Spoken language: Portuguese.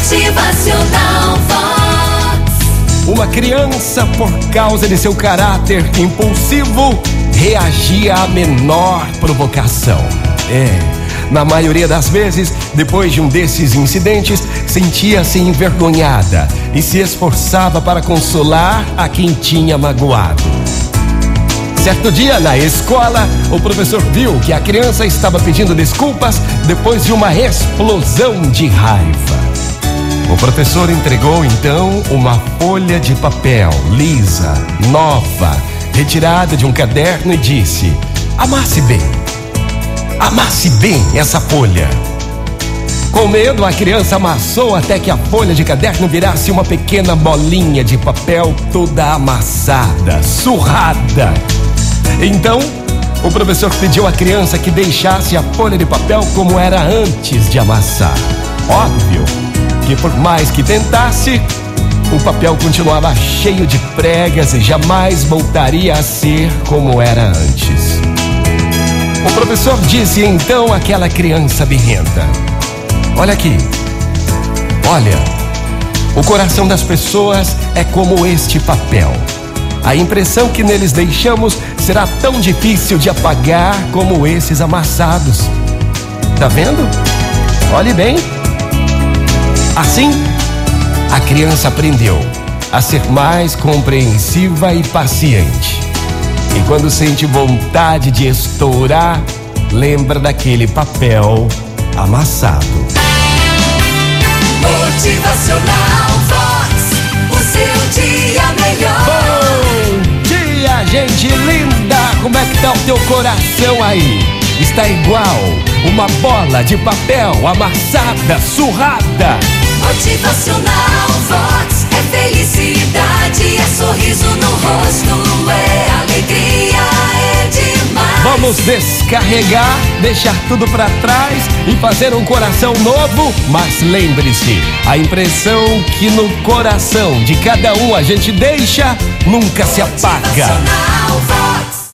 Motivacional Vox. Uma criança, por causa de seu caráter impulsivo, reagia à menor provocação. É, na maioria das vezes, depois de um desses incidentes, sentia-se envergonhada e se esforçava para consolar a quem tinha magoado. Certo dia, na escola, o professor viu que a criança estava pedindo desculpas depois de uma explosão de raiva. Professor entregou então uma folha de papel lisa, nova, retirada de um caderno e disse: Amasse bem, amasse bem essa folha. Com medo, a criança amassou até que a folha de caderno virasse uma pequena bolinha de papel toda amassada, surrada. Então, o professor pediu à criança que deixasse a folha de papel como era antes de amassar. Óbvio que, por mais que tentasse, o papel continuava cheio de pregas e jamais voltaria a ser como era antes. O professor disse então àquela criança birrenta: Olha aqui, olha, o coração das pessoas é como este papel. A impressão que neles deixamos será tão difícil de apagar como esses amassados. Tá vendo? Olhe bem. Assim, a criança aprendeu a ser mais compreensiva e paciente. E quando sente vontade de estourar, lembra daquele papel amassado. Motivacional Vox. O seu dia melhor. Bom dia, gente linda! Como é que tá o teu coração aí? Está igual uma bola de papel amassada, surrada. Motivacional Vox. É felicidade, é sorriso no rosto, é alegria, é demais. Vamos descarregar, deixar tudo pra trás e fazer um coração novo. Mas lembre-se, a impressão que no coração de cada um a gente deixa nunca se apaga.